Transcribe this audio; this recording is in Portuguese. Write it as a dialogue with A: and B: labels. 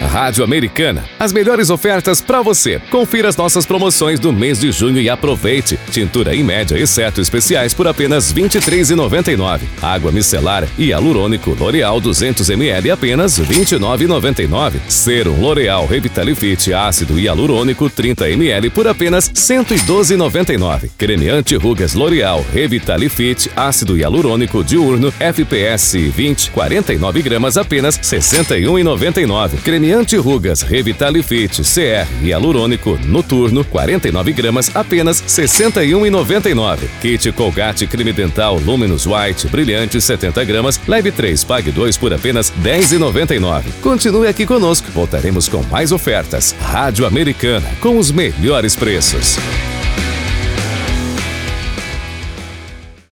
A: Rádio Americana. As melhores ofertas para você. Confira as nossas promoções do mês de junho e aproveite. Tintura em média, exceto especiais, por apenas R$ 23,99. Água micelar e hialurônico L'Oreal 200ml apenas R$ 29,99. Serum L'Oreal Revitalifit ácido hialurônico 30ml por apenas R$ 112,99. Creme anti-rugas L'Oreal Revitalifit ácido hialurônico diurno FPS 20 49 gramas apenas R$ 61,99. Creme anti-rugas Revitalifit CR hialurônico noturno 49 gramas apenas R$ 61,99. Kit Colgate creme dental Luminous White brilhante 70 gramas, leve 3, pague 2 por apenas R$ 10,99. Continue aqui conosco, voltaremos com mais ofertas. Rádio Americana, com os melhores preços.